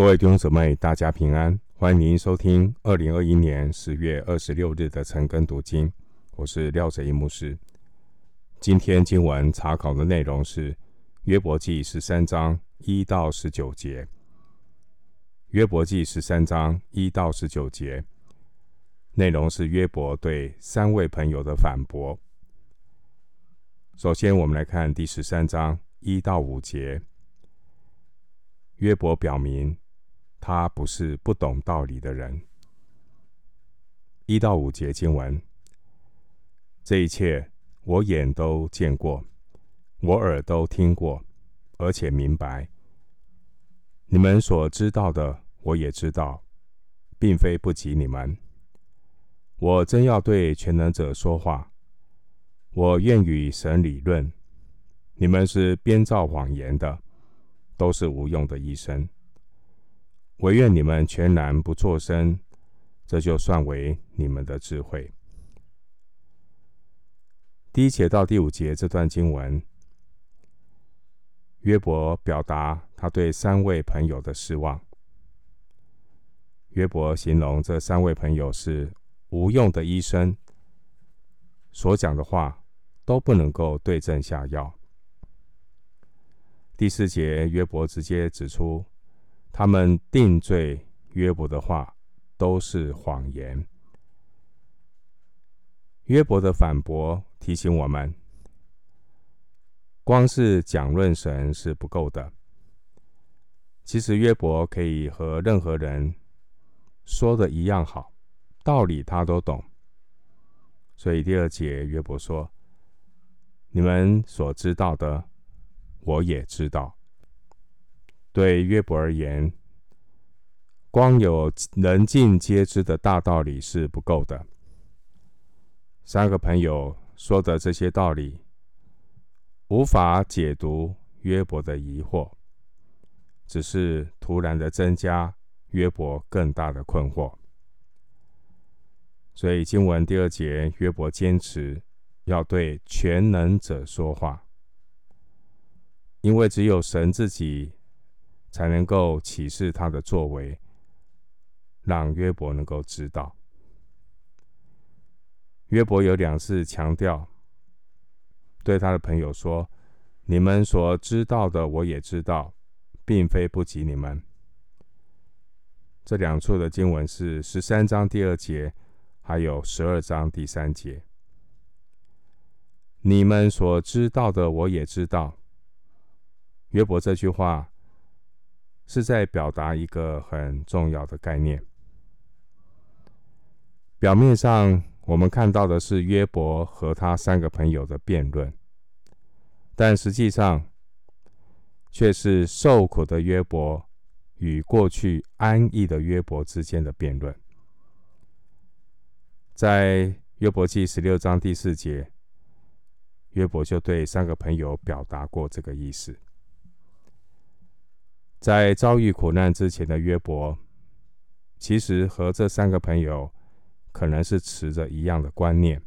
各位弟兄姊妹，大家平安！欢迎您收听二零二一年十月二十六日的晨更读经。我是廖哲一牧师。今天经文查考的内容是约伯记十三章一到十九节。约伯记十三章一到十九节内容是约伯对三位朋友的反驳。首先，我们来看第十三章一到五节。约伯表明，他不是不懂道理的人。一到五节经文，这一切我眼都见过，我耳都听过，而且明白。你们所知道的，我也知道，并非不及你们。我真要对全能者说话，我愿与神理论。你们是编造谎言的。都是无用的医生，惟愿你们全然不作声，这就算为你们的智慧。第一节到第五节这段经文，约伯表达他对三位朋友的失望。约伯形容这三位朋友是无用的医生，所讲的话都不能够对症下药。第四节，约伯直接指出，他们定罪约伯的话都是谎言。约伯的反驳提醒我们，光是讲论神是不够的。其实约伯可以和任何人说的一样好，道理他都懂。所以第二节，约伯说：“你们所知道的。”我也知道，对约伯而言，光有人尽皆知的大道理是不够的。三个朋友说的这些道理，无法解读约伯的疑惑，只是突然的增加约伯更大的困惑。所以经文第二节，约伯坚持要对全能者说话。因为只有神自己才能够启示他的作为，让约伯能够知道。约伯有两次强调，对他的朋友说：“你们所知道的，我也知道，并非不及你们。”这两处的经文是十三章第二节，还有十二章第三节。你们所知道的，我也知道。约伯这句话是在表达一个很重要的概念。表面上，我们看到的是约伯和他三个朋友的辩论，但实际上却是受苦的约伯与过去安逸的约伯之间的辩论。在约伯记十六章第四节，约伯就对三个朋友表达过这个意思。在遭遇苦难之前的约伯，其实和这三个朋友可能是持着一样的观念，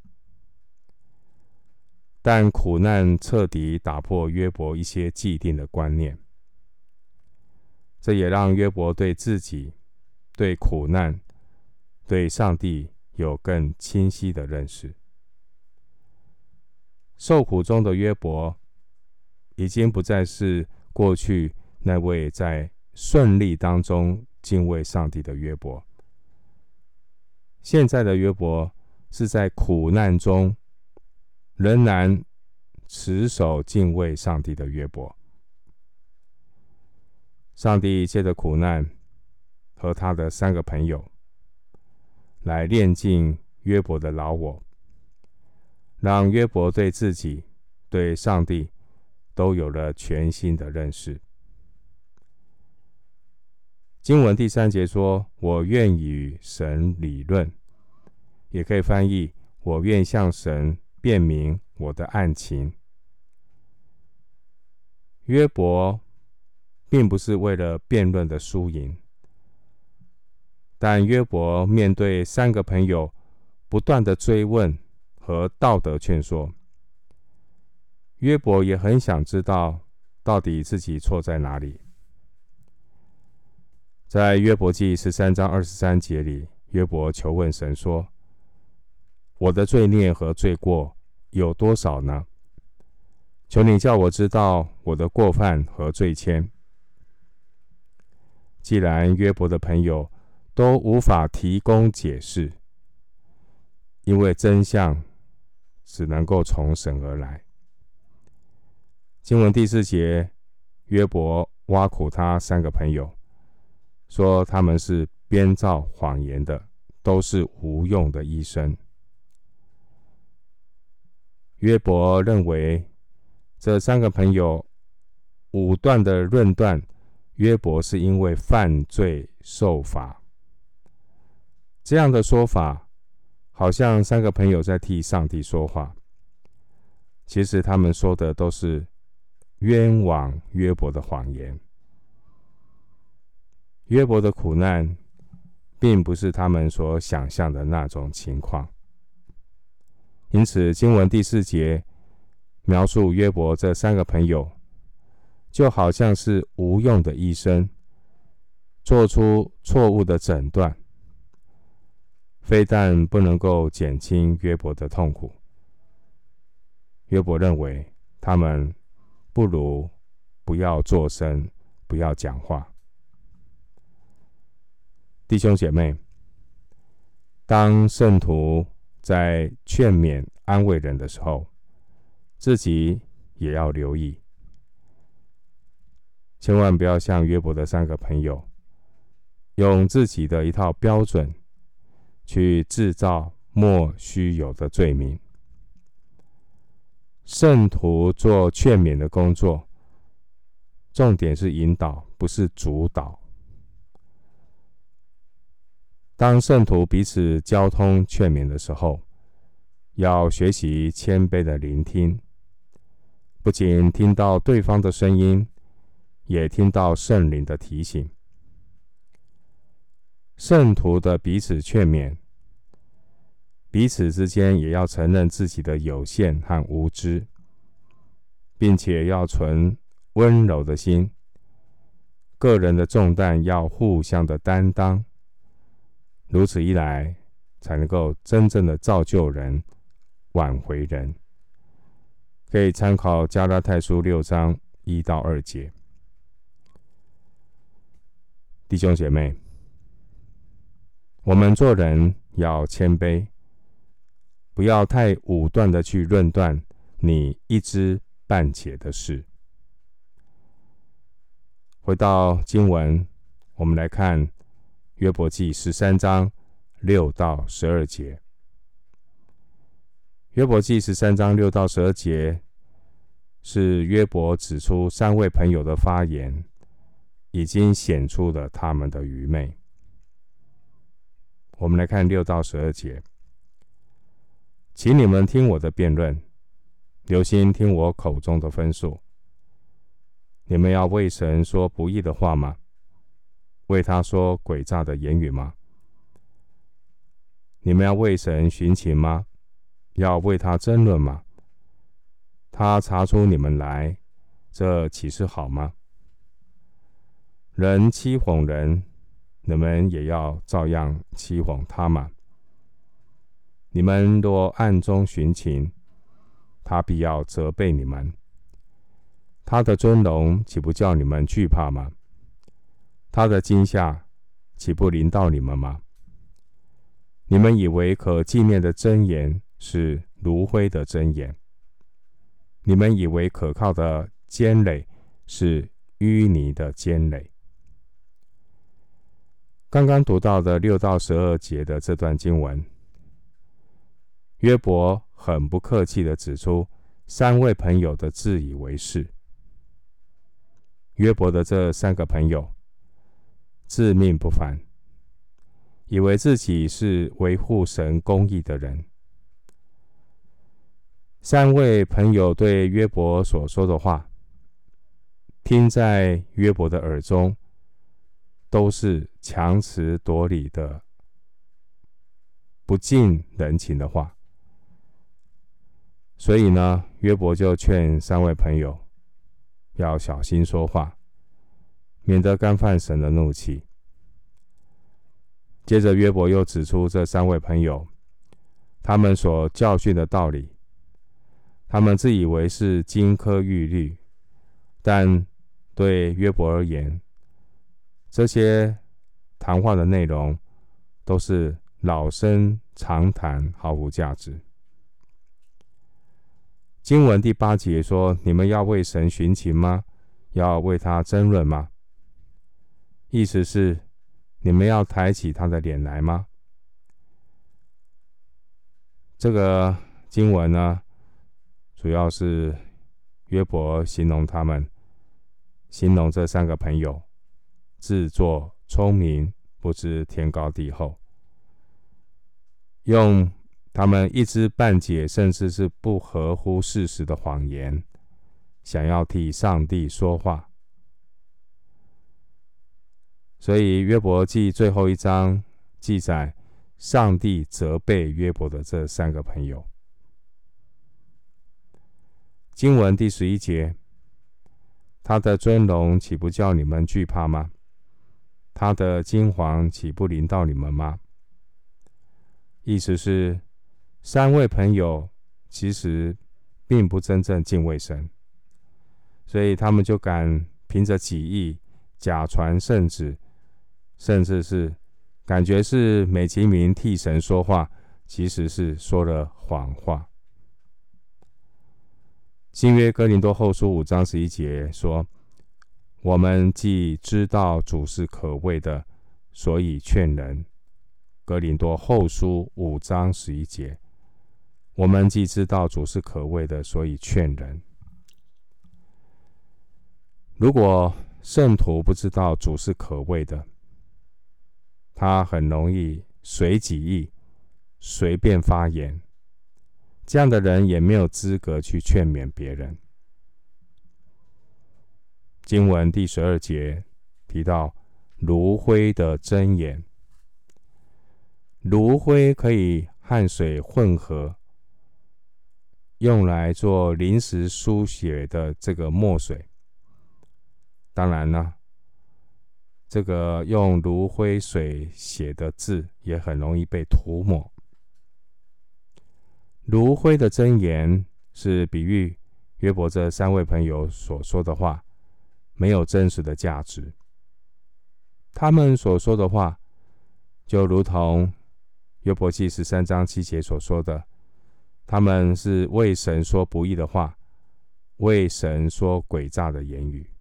但苦难彻底打破约伯一些既定的观念，这也让约伯对自己、对苦难、对上帝有更清晰的认识。受苦中的约伯，已经不再是过去。那位在顺利当中敬畏上帝的约伯，现在的约伯是在苦难中仍然持守敬畏上帝的约伯。上帝借着苦难和他的三个朋友来炼尽约伯的老我，让约伯对自己、对上帝都有了全新的认识。经文第三节说：“我愿与神理论”，也可以翻译“我愿向神辩明我的案情”。约伯并不是为了辩论的输赢，但约伯面对三个朋友不断的追问和道德劝说，约伯也很想知道到底自己错在哪里。在约伯记十三章二十三节里，约伯求问神说：“我的罪孽和罪过有多少呢？求你叫我知道我的过犯和罪愆。”既然约伯的朋友都无法提供解释，因为真相只能够从神而来。经文第四节，约伯挖苦他三个朋友，说他们是编造谎言的，都是无用的医生。约伯认为这三个朋友武断的论断。约伯是因为犯罪受罚，这样的说法好像三个朋友在替上帝说话。其实他们说的都是冤枉约伯的谎言。约伯的苦难并不是他们所想象的那种情况。因此，经文第四节描述约伯这三个朋友。就好像是无用的医生，做出错误的诊断，非但不能够减轻约伯的痛苦，约伯认为他们不如不要作声，不要讲话。弟兄姐妹，当圣徒在劝勉安慰人的时候，自己也要留意。千万不要像约伯的三个朋友，用自己的一套标准去制造莫须有的罪名。圣徒做劝勉的工作，重点是引导，不是主导。当圣徒彼此交通劝勉的时候，要学习谦卑的聆听，不仅听到对方的声音。也听到圣灵的提醒，圣徒的彼此劝勉，彼此之间也要承认自己的有限和无知，并且要存温柔的心。个人的重担要互相的担当，如此一来，才能够真正的造就人、挽回人。可以参考加拉太书六章一到二节。弟兄姐妹，我们做人要谦卑，不要太武断的去论断你一知半解的事。回到经文，我们来看约伯记十三章六到十二节。约伯记十三章六到十二节是约伯指出三位朋友的发言。已经显出了他们的愚昧。我们来看六到十二节，请你们听我的辩论，留心听我口中的分数。你们要为神说不义的话吗？为他说诡诈的言语吗？你们要为神寻情吗？要为他争论吗？他查出你们来，这岂是好吗？人欺哄人，你们也要照样欺哄他吗？你们若暗中寻情，他必要责备你们。他的尊荣岂不叫你们惧怕吗？他的惊吓岂不临到你们吗？你们以为可纪念的真言是炉灰的真言，你们以为可靠的坚垒是淤泥的坚垒。刚刚读到的六到十二节的这段经文，约伯很不客气地指出三位朋友的自以为是。约伯的这三个朋友自命不凡，以为自己是维护神公义的人。三位朋友对约伯所说的话，听在约伯的耳中。都是强词夺理的、不近人情的话，所以呢，约伯就劝三位朋友要小心说话，免得干犯神的怒气。接着约伯又指出这三位朋友，他们所教训的道理，他们自以为是金科玉律，但对约伯而言，这些谈话的内容都是老生常谈，毫无价值。经文第八节说：“你们要为神寻情吗？要为他争论吗？”意思是，你们要抬起他的脸来吗？这个经文呢，主要是约伯形容他们，形容这三个朋友自作聪明，不知天高地厚，用他们一知半解，甚至是不合乎事实的谎言，想要替上帝说话。所以约伯记最后一章记载。上帝责备约伯的这三个朋友。经文第十一节，他的尊荣岂不叫你们惧怕吗？他的金黄岂不临到你们吗？意思是，三位朋友其实并不真正敬畏神，所以他们就敢凭着己意假传圣旨，甚至是。感觉是美其名替神说话，其实是说了谎话。新约哥林多后书五章十一节说：“我们既知道主是可畏的，所以劝人。”哥林多后书五章十一节：“我们既知道主是可畏的，所以劝人。”如果圣徒不知道主是可畏的，他很容易随己意，随便发言。这样的人也没有资格去劝勉别人。经文第十二节提到炉灰的真言，炉灰可以和水混合，用来做临时书写的这个墨水。当然呢。这个用炉灰水写的字也很容易被涂抹。炉灰的真言是比喻约伯这三位朋友所说的话没有真实的价值。他们所说的话就如同约伯记十三章七节所说的，他们是为神说不义的话，为神说诡诈的言语。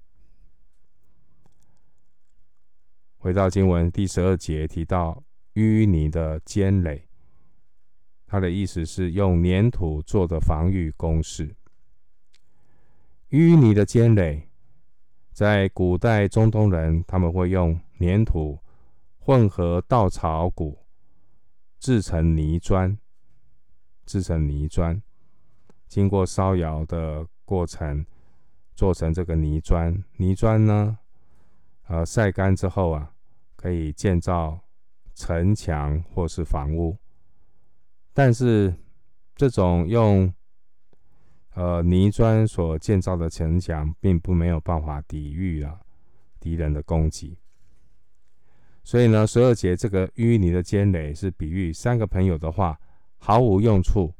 回到经文第十二节，提到淤泥的坚垒，它的意思是用粘土做的防御工事。淤泥的坚垒，在古代中东人，他们会用粘土混合稻草谷，制成泥砖，制成泥砖，经过烧窑的过程，做成这个泥砖。泥砖呢，呃，晒干之后啊。可以建造城墙或是房屋，但是这种用呃泥砖所建造的城墙，并不没有办法抵御啊敌人的攻击。所以呢，十二节这个淤泥的尖垒是比喻三个朋友的话毫无用处，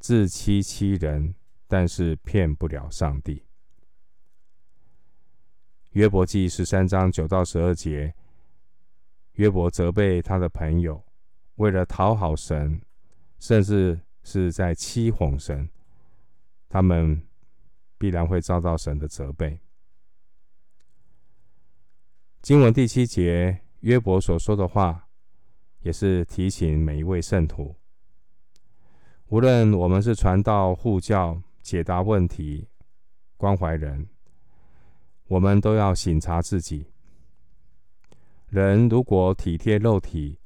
自欺欺人，但是骗不了上帝。约伯记十三章九到十二节。约伯责备他的朋友，为了讨好神，甚至是在欺哄神，他们必然会遭到神的责备。经文第七节，约伯所说的话，也是提醒每一位圣徒，无论我们是传道、护教、解答问题、关怀人，我们都要省察自己。人如果体贴肉体，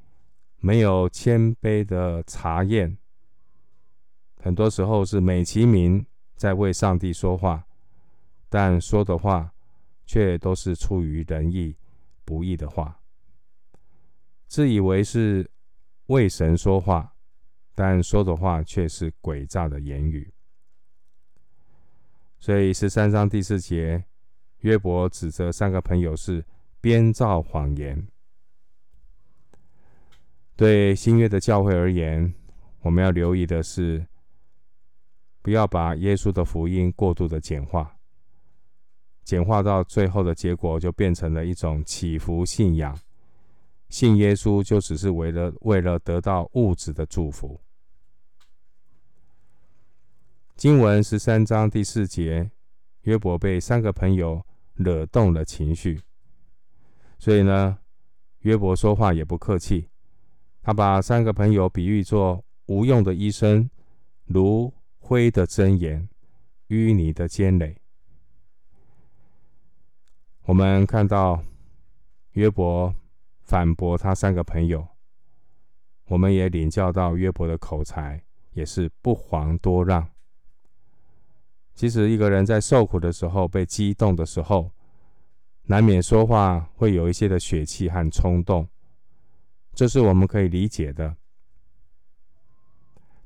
没有谦卑的查验，很多时候是美其名在为上帝说话，但说的话却都是出于人意、不义的话，自以为是为神说话，但说的话却是诡诈的言语。所以十三章第四节，约伯指责三个朋友是。编造谎言。对新约的教会而言，我们要留意的是，不要把耶稣的福音过度的简化，简化到最后的结果就变成了一种祈福信仰，信耶稣就只是为了为了得到物质的祝福。经文十三章第四节，约伯被三个朋友惹动了情绪，所以呢，约伯说话也不客气，他把三个朋友比喻作无用的医生，如灰的针眼，淤泥的尖垒。我们看到约伯反驳他三个朋友，我们也领教到约伯的口才也是不遑多让。其实一个人在受苦的时候，被激动的时候，难免说话会有一些的血气和冲动，这是我们可以理解的。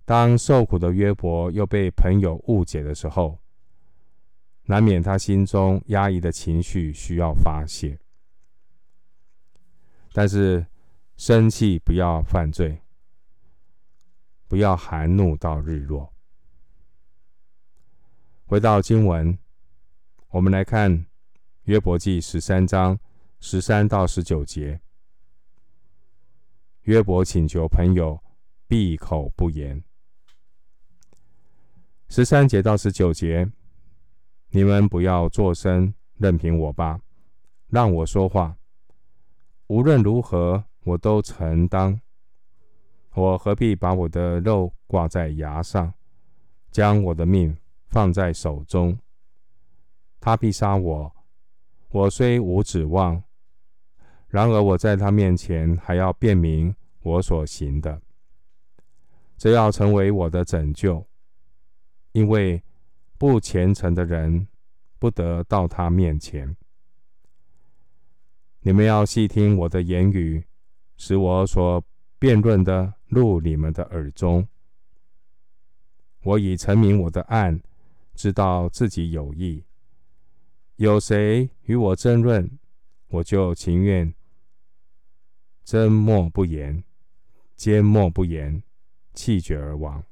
当受苦的约伯又被朋友误解的时候，难免他心中压抑的情绪需要发泄。但是生气不要犯罪，不要含怒到日落。回到经文，我们来看约伯记十三章十三到十九节。约伯请求朋友闭口不言。十三节到十九节，你们不要作声，任凭我吧，让我说话。无论如何，我都承当。我何必把我的肉挂在牙上，将我的命放在手中，他必杀我。我虽无指望，然而我在他面前还要辩明我所行的，这要成为我的拯救。因为不虔诚的人不得到他面前。你们要细听我的言语，使我所辩论的入你们的耳中。我已陈明我的案。知道自己有意，有谁与我争论，我就情愿缄默不言，缄默不言，气绝而亡。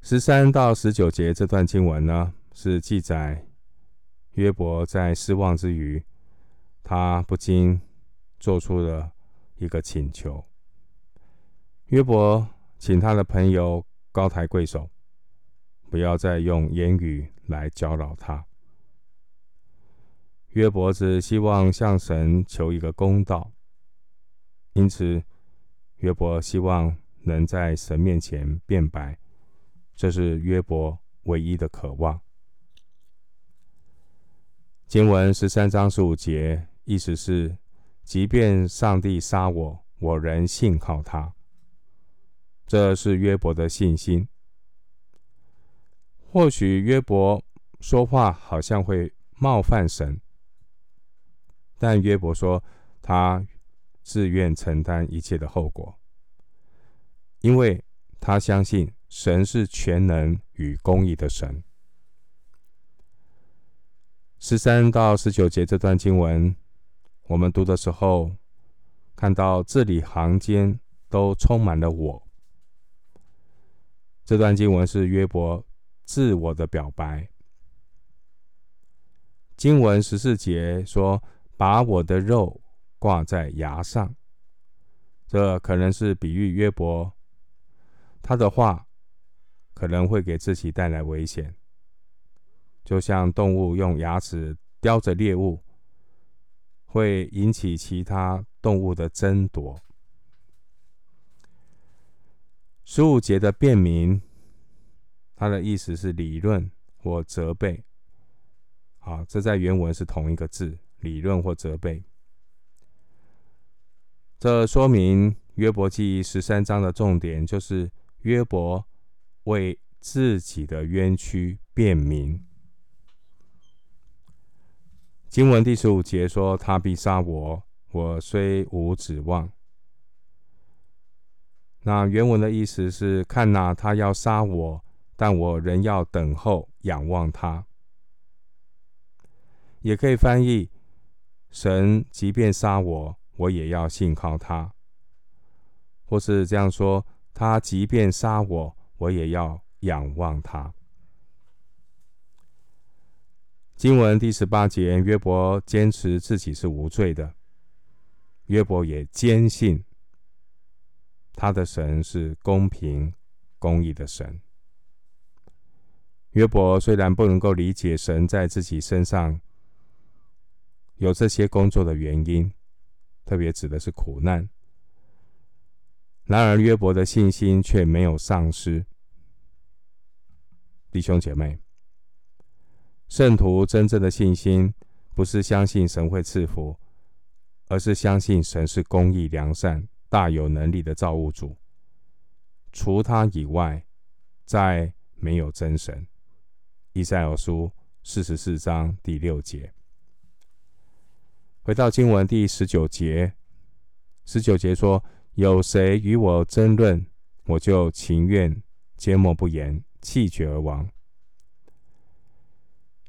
十三到十九节这段经文呢，是记载约伯在失望之余，他不禁做出了一个请求。约伯请他的朋友。高抬贵手，不要再用言语来搅扰他。约伯只希望向神求一个公道，因此约伯希望能在神面前辩白，这是约伯唯一的渴望。经文十三章十五节，意思是：即便上帝杀我，我仍信靠他。这是约伯的信心。或许约伯说话好像会冒犯神，但约伯说他自愿承担一切的后果，因为他相信神是全能与公义的神。十三到十九节这段经文，我们读的时候看到字里行间都充满了“我”。这段经文是约伯自我的表白。经文十四节说：“把我的肉挂在牙上。”这可能是比喻约伯，他的话可能会给自己带来危险，就像动物用牙齿叼着猎物，会引起其他动物的争夺。十五节的辩明，它的意思是理论或责备。啊，这在原文是同一个字，理论或责备。这说明约伯记十三章的重点就是约伯为自己的冤屈辩明。经文第十五节说：“他必杀我，我虽无指望。”那原文的意思是：看哪，他要杀我，但我仍要等候，仰望他。也可以翻译：神即便杀我，我也要信靠他；或是这样说，他即便杀我，我也要仰望他。经文第十八节，约伯坚持自己是无罪的。约伯也坚信他的神是公平、公义的神。约伯虽然不能够理解神在自己身上有这些工作的原因，特别指的是苦难，然而约伯的信心却没有丧失。弟兄姐妹。圣徒真正的信心，不是相信神会赐福，而是相信神是公义、良善、大有能力的造物主。除他以外，再没有真神。以赛亚书四十四章第六节。回到经文第十九节，十九节说：“有谁与我争论，我就情愿缄默不言，气绝而亡。”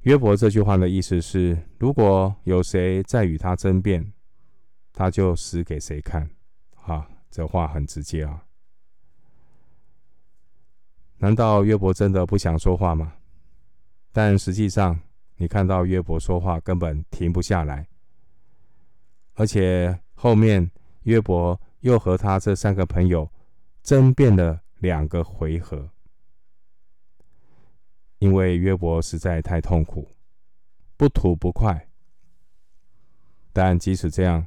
约伯这句话的意思是：如果有谁再与他争辩，他就死给谁看。哈，这话很直接啊。难道约伯真的不想说话吗？但实际上，你看到约伯说话根本停不下来，而且后面约伯又和他这三个朋友争辩了两个回合。因为约伯实在太痛苦，不吐不快。但即使这样，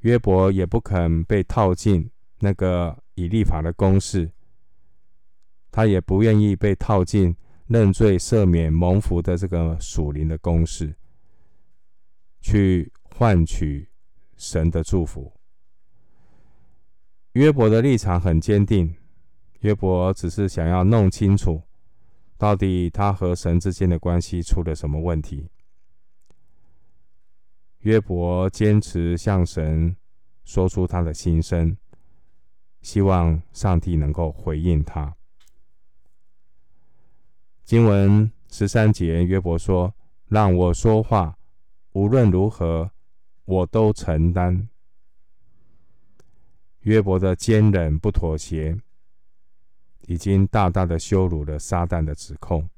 约伯也不肯被套进那个以利法的公式，他也不愿意被套进认罪赦免蒙福的这个属灵的公式，去换取神的祝福。约伯的立场很坚定，约伯只是想要弄清楚。到底他和神之间的关系出了什么问题？约伯坚持向神说出他的心声，希望上帝能够回应他。经文十三节，约伯说：“让我说话，无论如何，我都承担。”约伯的坚忍不妥协。已经大大的羞辱了撒旦的指控，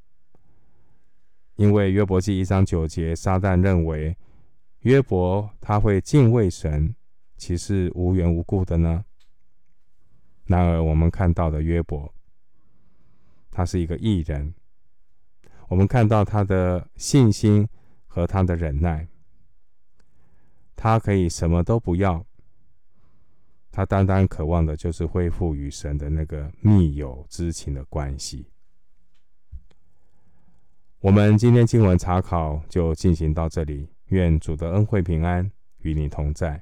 因为约伯记一章九节，撒旦认为约伯他会敬畏神，岂是无缘无故的呢？然而我们看到的约伯，他是一个艺人，我们看到他的信心和他的忍耐，他可以什么都不要。他单单渴望的就是恢复与神的那个密友之情的关系。我们今天经文查考就进行到这里，愿主的恩惠平安与你同在。